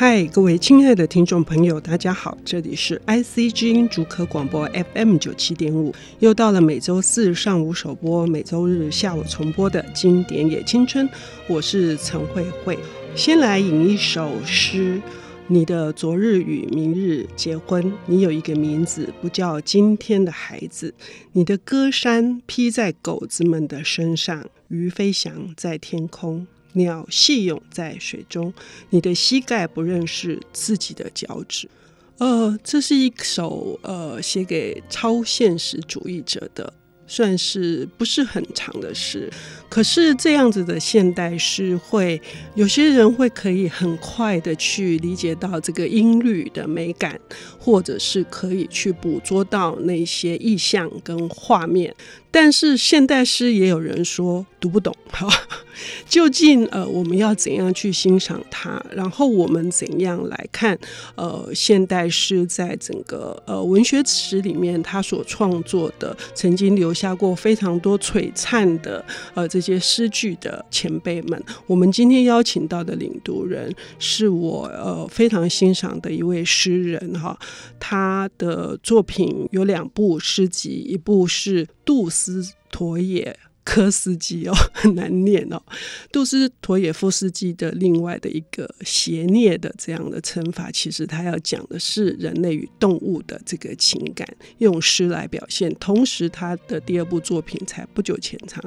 嗨，各位亲爱的听众朋友，大家好，这里是 IC 之音竹科广播 FM 九七点五，又到了每周四上午首播、每周日下午重播的经典也青春，我是陈慧慧。先来吟一首诗：你的昨日与明日结婚，你有一个名字，不叫今天的孩子。你的歌衫披在狗子们的身上，鱼飞翔在天空。鸟戏泳在水中，你的膝盖不认识自己的脚趾。呃，这是一首呃写给超现实主义者的，算是不是很长的诗。可是这样子的现代诗，会有些人会可以很快的去理解到这个音律的美感，或者是可以去捕捉到那些意象跟画面。但是现代诗也有人说读不懂，哈，究竟呃我们要怎样去欣赏它？然后我们怎样来看呃现代诗在整个呃文学史里面，他所创作的曾经留下过非常多璀璨的呃这些诗句的前辈们。我们今天邀请到的领读人是我呃非常欣赏的一位诗人哈，他的作品有两部诗集，一部是。杜斯妥也科斯基哦，很难念哦。杜斯妥也夫斯基的另外的一个邪孽的这样的称法，其实他要讲的是人类与动物的这个情感，用诗来表现。同时，他的第二部作品才不久前才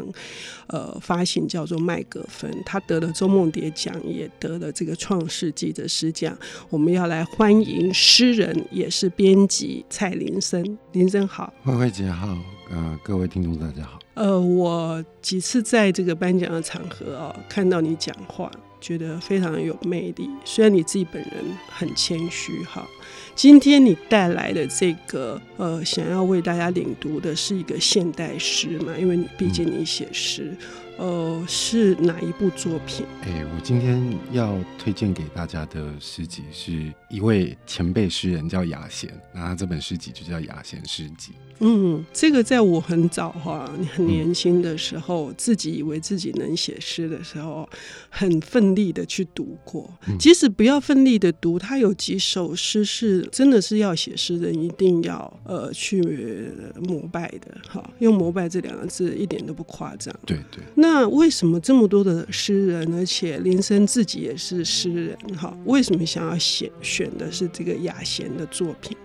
呃发行，叫做《麦格芬》，他得了周梦蝶奖，也得了这个创世纪的诗奖。我们要来欢迎诗人，也是编辑蔡林森。林森好，慧慧姐好。呃，各位听众大家好。呃，我几次在这个颁奖的场合哦，看到你讲话，觉得非常有魅力。虽然你自己本人很谦虚哈，今天你带来的这个呃，想要为大家领读的是一个现代诗嘛，因为你毕竟你写诗。呃，是哪一部作品？哎、欸，我今天要推荐给大家的诗集是一位前辈诗人叫雅贤，那他这本诗集就叫《雅贤诗集》。嗯，这个在我很早哈，你很年轻的时候、嗯，自己以为自己能写诗的时候，很奋力的去读过。即使不要奋力的读，他有几首诗是真的是要写诗人一定要呃去膜拜的。哈，用膜拜这两个字一点都不夸张。对对。那那为什么这么多的诗人，而且林森自己也是诗人，哈？为什么想要选选的是这个雅贤的作品？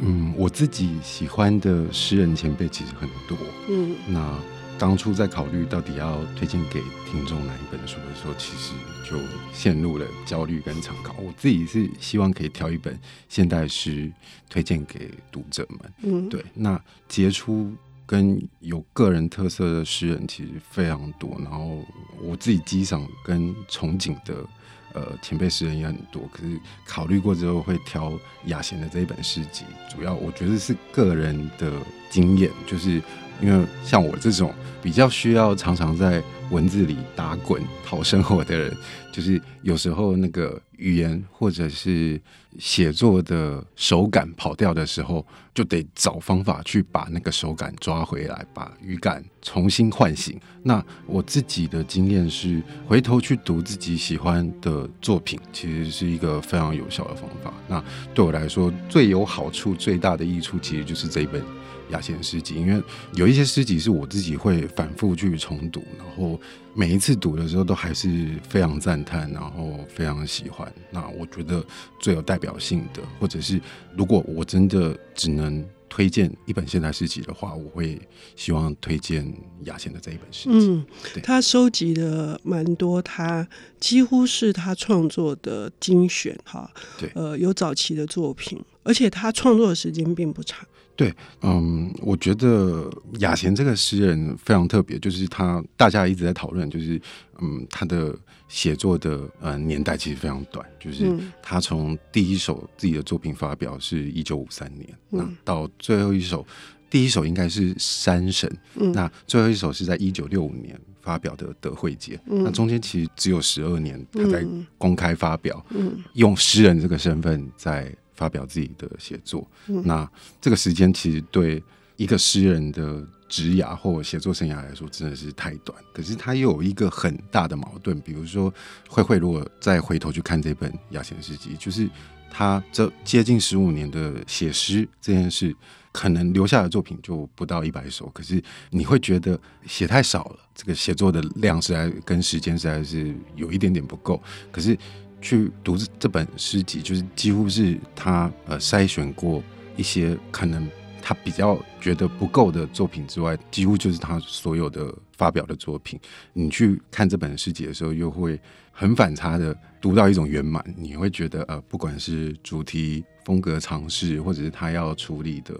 嗯，我自己喜欢的诗人前辈其实很多，嗯，那当初在考虑到底要推荐给听众哪一本书的时候，其实就陷入了焦虑跟参考。我自己是希望可以挑一本现代诗推荐给读者们，嗯，对，那杰出。跟有个人特色的诗人其实非常多，然后我自己机上跟憧憬的呃前辈诗人也很多，可是考虑过之后会挑雅贤的这一本诗集，主要我觉得是个人的经验，就是因为像我这种比较需要常常在文字里打滚讨生活的人，就是有时候那个语言或者是写作的手感跑掉的时候，就得找方法去把那个手感抓回来，把语感重新唤醒。那我自己的经验是，回头去读自己喜欢的作品，其实是一个非常有效的方法。那对我来说，最有好处、最大的益处，其实就是这一本。雅贤诗集，因为有一些诗集是我自己会反复去重读，然后每一次读的时候都还是非常赞叹，然后非常喜欢。那我觉得最有代表性的，或者是如果我真的只能推荐一本现代诗集的话，我会希望推荐雅贤的这一本诗集。嗯，他收集的蛮多，他几乎是他创作的精选哈。对，呃，有早期的作品，而且他创作的时间并不长。对，嗯，我觉得雅贤这个诗人非常特别，就是他大家一直在讨论，就是嗯，他的写作的呃年代其实非常短，就是他从第一首自己的作品发表是一九五三年，嗯，那到最后一首，第一首应该是《山神》，嗯，那最后一首是在一九六五年发表的《德惠节》，嗯，那中间其实只有十二年他在公开发表，嗯，用诗人这个身份在。发表自己的写作，那这个时间其实对一个诗人的职涯或写作生涯来说，真的是太短。可是他又有一个很大的矛盾，比如说慧慧如果再回头去看这本《雅贤诗集》，就是他这接近十五年的写诗这件事，可能留下的作品就不到一百首。可是你会觉得写太少了，这个写作的量实在跟时间实在是有一点点不够。可是去读这这本诗集，就是几乎是他呃筛选过一些可能。他比较觉得不够的作品之外，几乎就是他所有的发表的作品。你去看这本诗集的时候，又会很反差的读到一种圆满。你会觉得，呃，不管是主题、风格、尝试，或者是他要处理的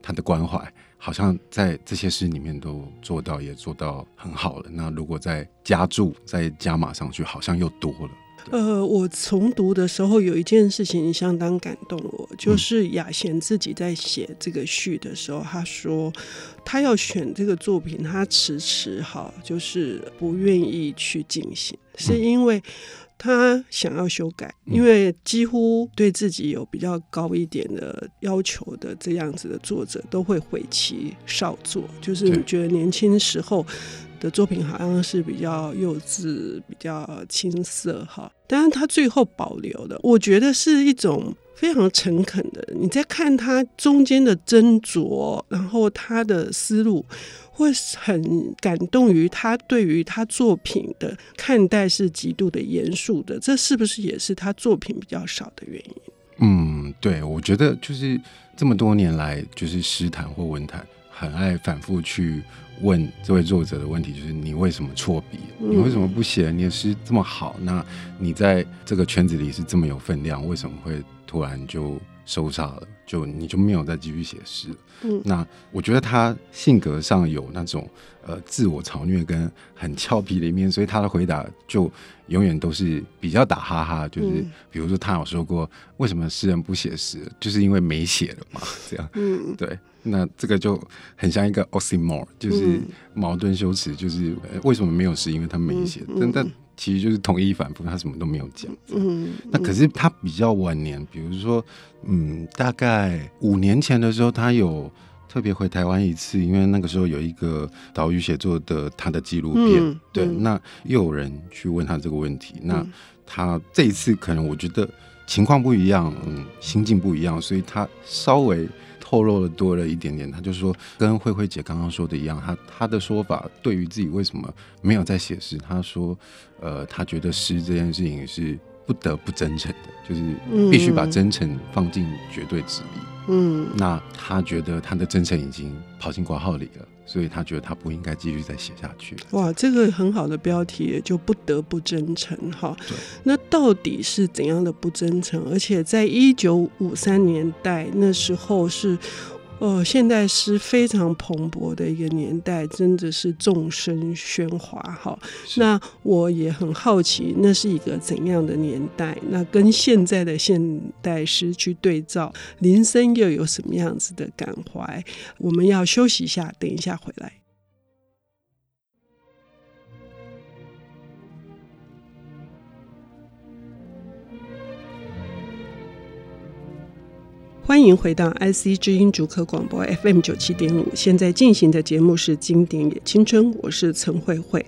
他的关怀，好像在这些诗里面都做到，也做到很好了。那如果再加注、再加码上去，好像又多了。呃，我重读的时候有一件事情相当感动我，就是雅贤自己在写这个序的时候，他说他要选这个作品，他迟迟哈，就是不愿意去进行，是因为他想要修改，因为几乎对自己有比较高一点的要求的这样子的作者，都会悔其少作，就是你觉得年轻时候。的作品好像是比较幼稚、比较青涩哈，但是他最后保留的，我觉得是一种非常诚恳的。你在看他中间的斟酌，然后他的思路，会很感动于他对于他作品的看待是极度的严肃的。这是不是也是他作品比较少的原因？嗯，对，我觉得就是这么多年来，就是诗坛或文坛很爱反复去。问这位作者的问题就是：你为什么错笔？你为什么不写？你的诗这么好，那你在这个圈子里是这么有分量，为什么会突然就收煞了？就你就没有再继续写诗？嗯，那我觉得他性格上有那种呃自我嘲虐跟很俏皮的一面，所以他的回答就永远都是比较打哈哈。就是比如说他有说过，为什么诗人不写诗？就是因为没写了嘛，这样。嗯，对。那这个就很像一个 oxymoron，就是矛盾修辞，就是为什么没有诗？因为他没写。但但其实就是同一反复，他什么都没有讲。嗯，那可是他比较晚年，比如说，嗯，大概五年前的时候，他有特别回台湾一次，因为那个时候有一个岛屿写作的他的纪录片。嗯、对，那又有人去问他这个问题。那他这一次可能我觉得情况不一样，嗯，心境不一样，所以他稍微。透露的多了一点点，他就说跟慧慧姐刚刚说的一样，他他的说法对于自己为什么没有在写诗，他说，呃，他觉得诗这件事情是不得不真诚的，就是必须把真诚放进绝对值里。嗯，那他觉得他的真诚已经跑进挂号里了。所以他觉得他不应该继续再写下去。哇，这个很好的标题，就不得不真诚哈。对。那到底是怎样的不真诚？而且在一九五三年代那时候是。呃，现代诗非常蓬勃的一个年代，真的是众生喧哗哈。那我也很好奇，那是一个怎样的年代？那跟现在的现代诗去对照，林森又有什么样子的感怀？我们要休息一下，等一下回来。欢迎回到 IC 知音主科广播 FM 九七点五，现在进行的节目是《经典也青春》，我是陈慧慧。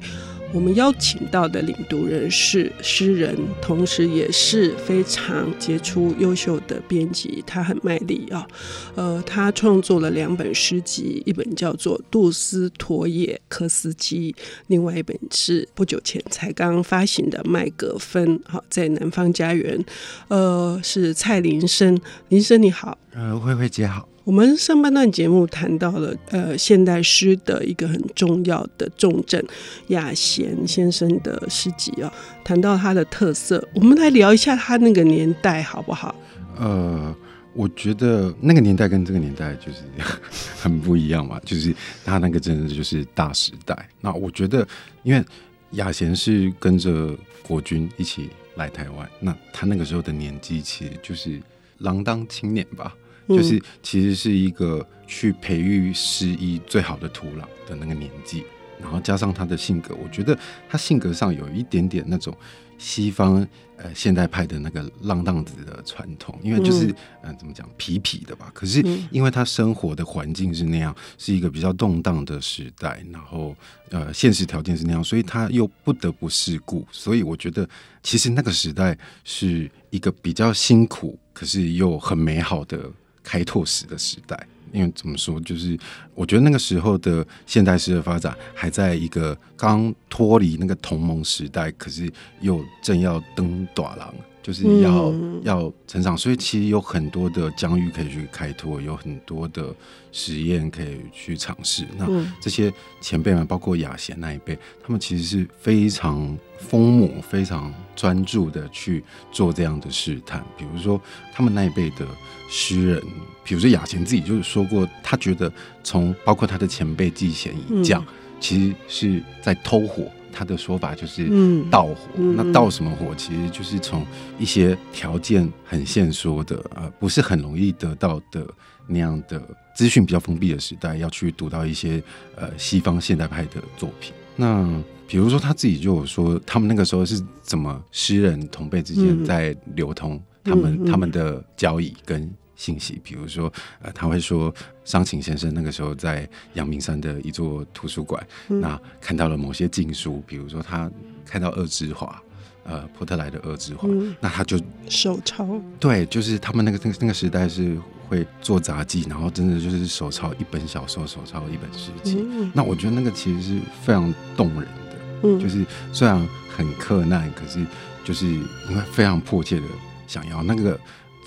我们邀请到的领读人是诗人，同时也是非常杰出、优秀的编辑。他很卖力啊，呃，他创作了两本诗集，一本叫做《杜斯妥也科斯基》，另外一本是不久前才刚发行的《麦格芬》。好，在南方家园，呃，是蔡林森，林森你好，呃，慧慧姐好。我们上半段节目谈到了呃现代诗的一个很重要的重镇雅贤先生的诗集啊，谈到他的特色，我们来聊一下他那个年代好不好？呃，我觉得那个年代跟这个年代就是 很不一样嘛，就是他那个真的就是大时代。那我觉得，因为雅贤是跟着国军一起来台湾，那他那个时候的年纪其实就是锒铛青年吧。就是，其实是一个去培育诗意最好的土壤的那个年纪。然后加上他的性格，我觉得他性格上有一点点那种西方呃现代派的那个浪荡子的传统，因为就是嗯、呃、怎么讲痞痞的吧。可是因为他生活的环境是那样，是一个比较动荡的时代，然后呃现实条件是那样，所以他又不得不世故。所以我觉得其实那个时代是一个比较辛苦，可是又很美好的开拓史的时代。因为怎么说，就是我觉得那个时候的现代诗的发展，还在一个刚脱离那个同盟时代，可是又正要登短廊。就是要、嗯、要成长，所以其实有很多的疆域可以去开拓，有很多的实验可以去尝试。那这些前辈们，包括雅贤那一辈，他们其实是非常疯魔、非常专注的去做这样的试探。比如说，他们那一辈的诗人，比如说雅贤自己就是说过，他觉得从包括他的前辈季贤一将，其实是在偷火。他的说法就是盗火，嗯嗯、那盗什么火？其实就是从一些条件很限缩的，呃，不是很容易得到的那样的资讯比较封闭的时代，要去读到一些呃西方现代派的作品。那比如说他自己就有说，他们那个时候是怎么诗人同辈之间在流通他们、嗯嗯嗯、他们的交易跟。信息，比如说，呃，他会说，商请先生那个时候在阳明山的一座图书馆，嗯、那看到了某些禁书，比如说他看到《恶之华》，呃，波特莱的《恶之华》，嗯，那他就手抄，对，就是他们那个那个那个时代是会做杂技，然后真的就是手抄一本小说，手抄一本诗集。嗯、那我觉得那个其实是非常动人的，嗯，就是虽然很克难，可是就是因为非常迫切的想要那个。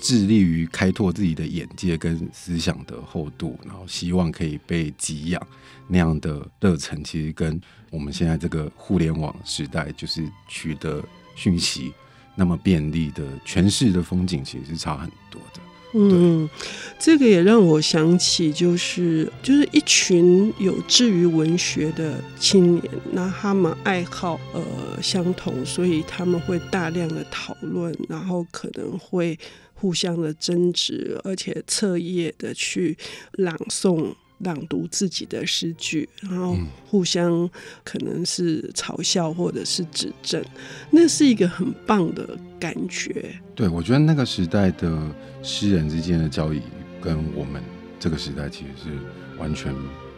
致力于开拓自己的眼界跟思想的厚度，然后希望可以被给养那样的热忱，其实跟我们现在这个互联网时代，就是取得讯息那么便利的诠释的风景，其实是差很多的。嗯，这个也让我想起，就是就是一群有志于文学的青年，那他们爱好呃相同，所以他们会大量的讨论，然后可能会互相的争执，而且彻夜的去朗诵。朗读自己的诗句，然后互相可能是嘲笑或者是指正，那是一个很棒的感觉。对，我觉得那个时代的诗人之间的交易，跟我们这个时代其实是完全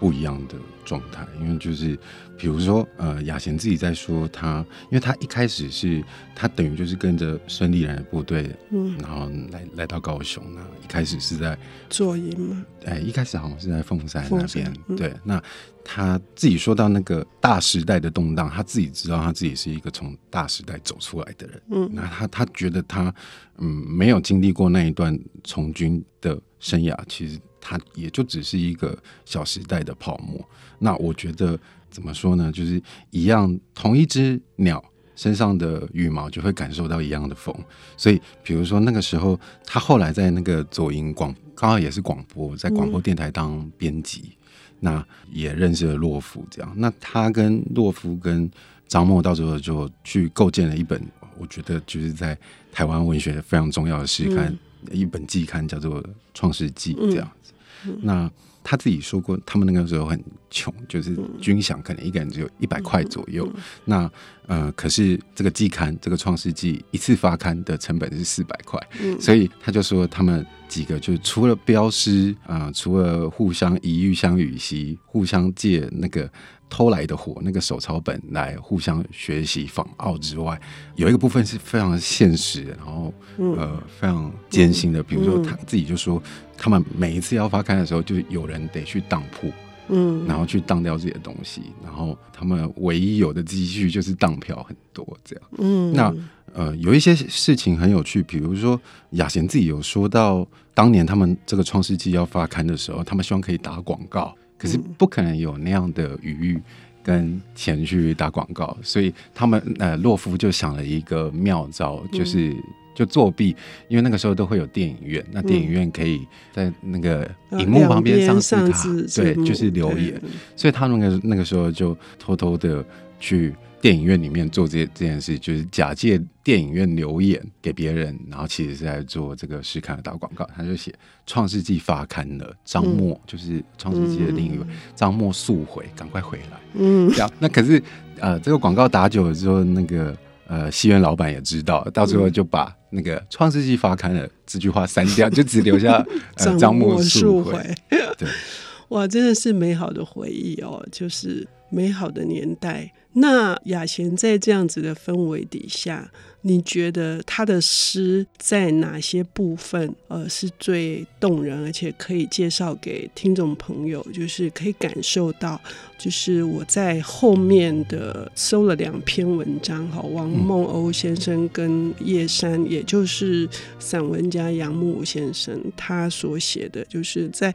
不一样的状态，因为就是。比如说，呃，雅贤自己在说他，因为他一开始是他等于就是跟着孙立人的部队，嗯，然后来来到高雄，那一开始是在左营嘛？哎，一开始好像是在凤山那边，嗯、对。那他自己说到那个大时代的动荡，他自己知道他自己是一个从大时代走出来的人，嗯，那他他觉得他嗯没有经历过那一段从军的生涯，其实他也就只是一个小时代的泡沫。那我觉得。怎么说呢？就是一样，同一只鸟身上的羽毛就会感受到一样的风。所以，比如说那个时候，他后来在那个左营广，刚好也是广播，在广播电台当编辑，嗯、那也认识了洛夫。这样，那他跟洛夫跟张默到时候就去构建了一本，我觉得就是在台湾文学非常重要的诗刊，嗯、一本季刊，叫做《创世纪》这样子。那他自己说过，他们那个时候很穷，就是军饷可能一个人只有一百块左右。嗯、那呃，可是这个季刊，这个《创世纪》一次发刊的成本是四百块，嗯、所以他就说他们几个就除了镖师啊，除了互相以玉相与兮，互相借那个。偷来的火，那个手抄本来互相学习仿奥之外，有一个部分是非常现实，然后、嗯、呃非常艰辛的。比如说他自己就说，他们每一次要发刊的时候，就是有人得去当铺，嗯，然后去当掉自己的东西，然后他们唯一有的积蓄就是当票很多这样。嗯，那呃有一些事情很有趣，比如说雅贤自己有说到，当年他们这个创世纪要发刊的时候，他们希望可以打广告。可是不可能有那样的余裕跟钱去打广告，所以他们呃洛夫就想了一个妙招，就是就作弊，因为那个时候都会有电影院，那电影院可以在那个荧幕旁边上字卡，对，就是留言，所以他们那个那个时候就偷偷的去电影院里面做这这件事，就是假借电影院留言给别人，然后其实是在做这个试看的打广告。他就写《创世纪》发刊了，张默、嗯、就是《创世纪》的另一位张默速回，赶快回来。嗯，这样那可是呃，这个广告打久了之后，那个。呃，戏院老板也知道，到最后就把那个《创世纪》发刊了这句话删掉，就只留下张默速回。对，哇，真的是美好的回忆哦，就是美好的年代。那雅贤在这样子的氛围底下，你觉得他的诗在哪些部分呃是最动人，而且可以介绍给听众朋友，就是可以感受到，就是我在后面的搜了两篇文章哈，王梦鸥先生跟叶珊，也就是散文家杨牧先生，他所写的就是在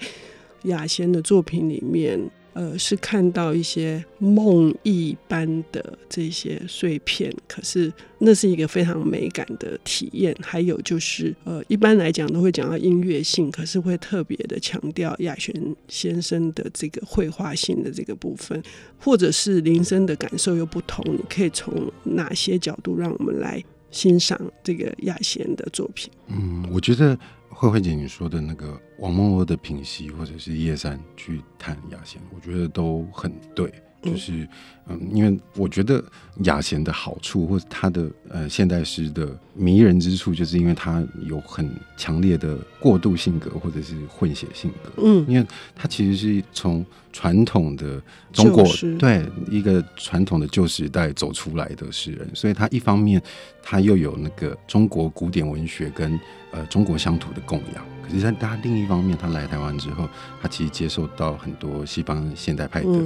雅贤的作品里面。呃，是看到一些梦一般的这些碎片，可是那是一个非常美感的体验。还有就是，呃，一般来讲都会讲到音乐性，可是会特别的强调雅贤先生的这个绘画性的这个部分，或者是林森的感受又不同。你可以从哪些角度让我们来欣赏这个亚贤的作品？嗯，我觉得。慧慧姐，你说的那个王梦鸥的品析，或者是叶珊去谈雅贤，我觉得都很对。就是嗯，因为我觉得雅贤的好处，或者他的呃现代诗的迷人之处，就是因为他有很强烈的过渡性格，或者是混血性格。嗯，因为他其实是从传统的中国对一个传统的旧时代走出来的诗人，所以他一方面他又有那个中国古典文学跟呃中国乡土的供养。可是，在他另一方面，他来台湾之后，他其实接受到很多西方现代派的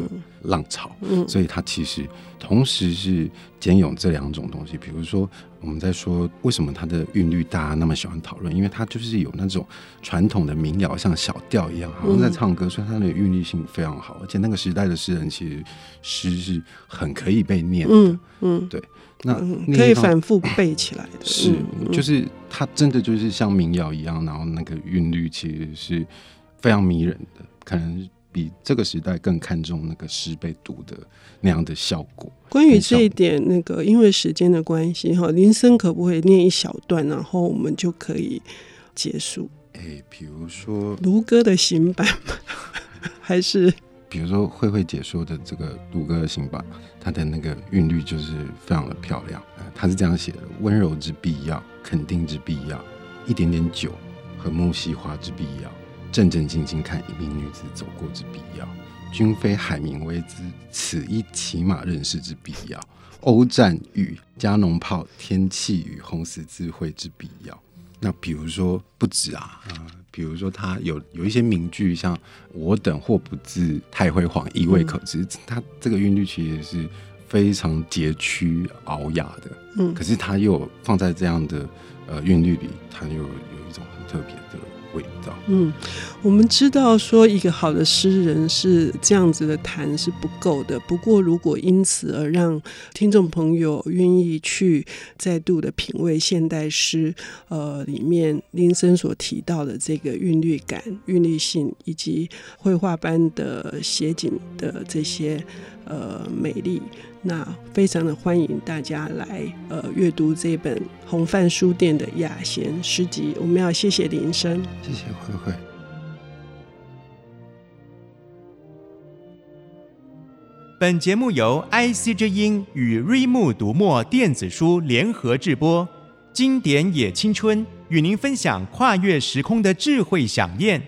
浪潮，嗯嗯、所以他其实同时是兼有这两种东西。比如说，我们在说为什么它的韵律大家那么喜欢讨论，因为它就是有那种传统的民谣，像小调一样，好像在唱歌，所以它的韵律性非常好。而且那个时代的诗人，其实诗是很可以被念的，嗯，嗯对。那可以反复背起来的，是，就是它真的就是像民谣一样，然后那个韵律其实是非常迷人的，可能比这个时代更看重那个诗被读的那样的效果。关于这一点，那个因为时间的关系哈，林森可不可以念一小段，然后我们就可以结束？哎、欸，比如说卢歌的行板还是？比如说慧慧姐说的这个卢歌的行版，它的那个韵律就是非常的漂亮。呃，它是这样写的：温柔之必要，肯定之必要，一点点酒和木樨花之必要，正正经经看一名女子走过之必要，君非海明威之，此一骑马认识之必要，欧战与加农炮，天气与红十字会之必要。那比如说不止啊，啊，比如说他有有一些名句，像“我等或不自太辉煌，亦未可知”，他、嗯、这个韵律其实是非常佶屈熬雅的，嗯，可是他又放在这样的呃韵律里，他又有一种很特别的。味道。嗯，我们知道说一个好的诗人是这样子的谈是不够的。不过，如果因此而让听众朋友愿意去再度的品味现代诗，呃，里面林森所提到的这个韵律感、韵律性，以及绘画般的写景的这些呃美丽。那非常的欢迎大家来呃阅读这本红范书店的雅贤诗集。我们要谢谢林生，谢谢慧慧。本节目由 IC 之音与瑞木读墨电子书联合制播，经典也青春与您分享跨越时空的智慧饗宴。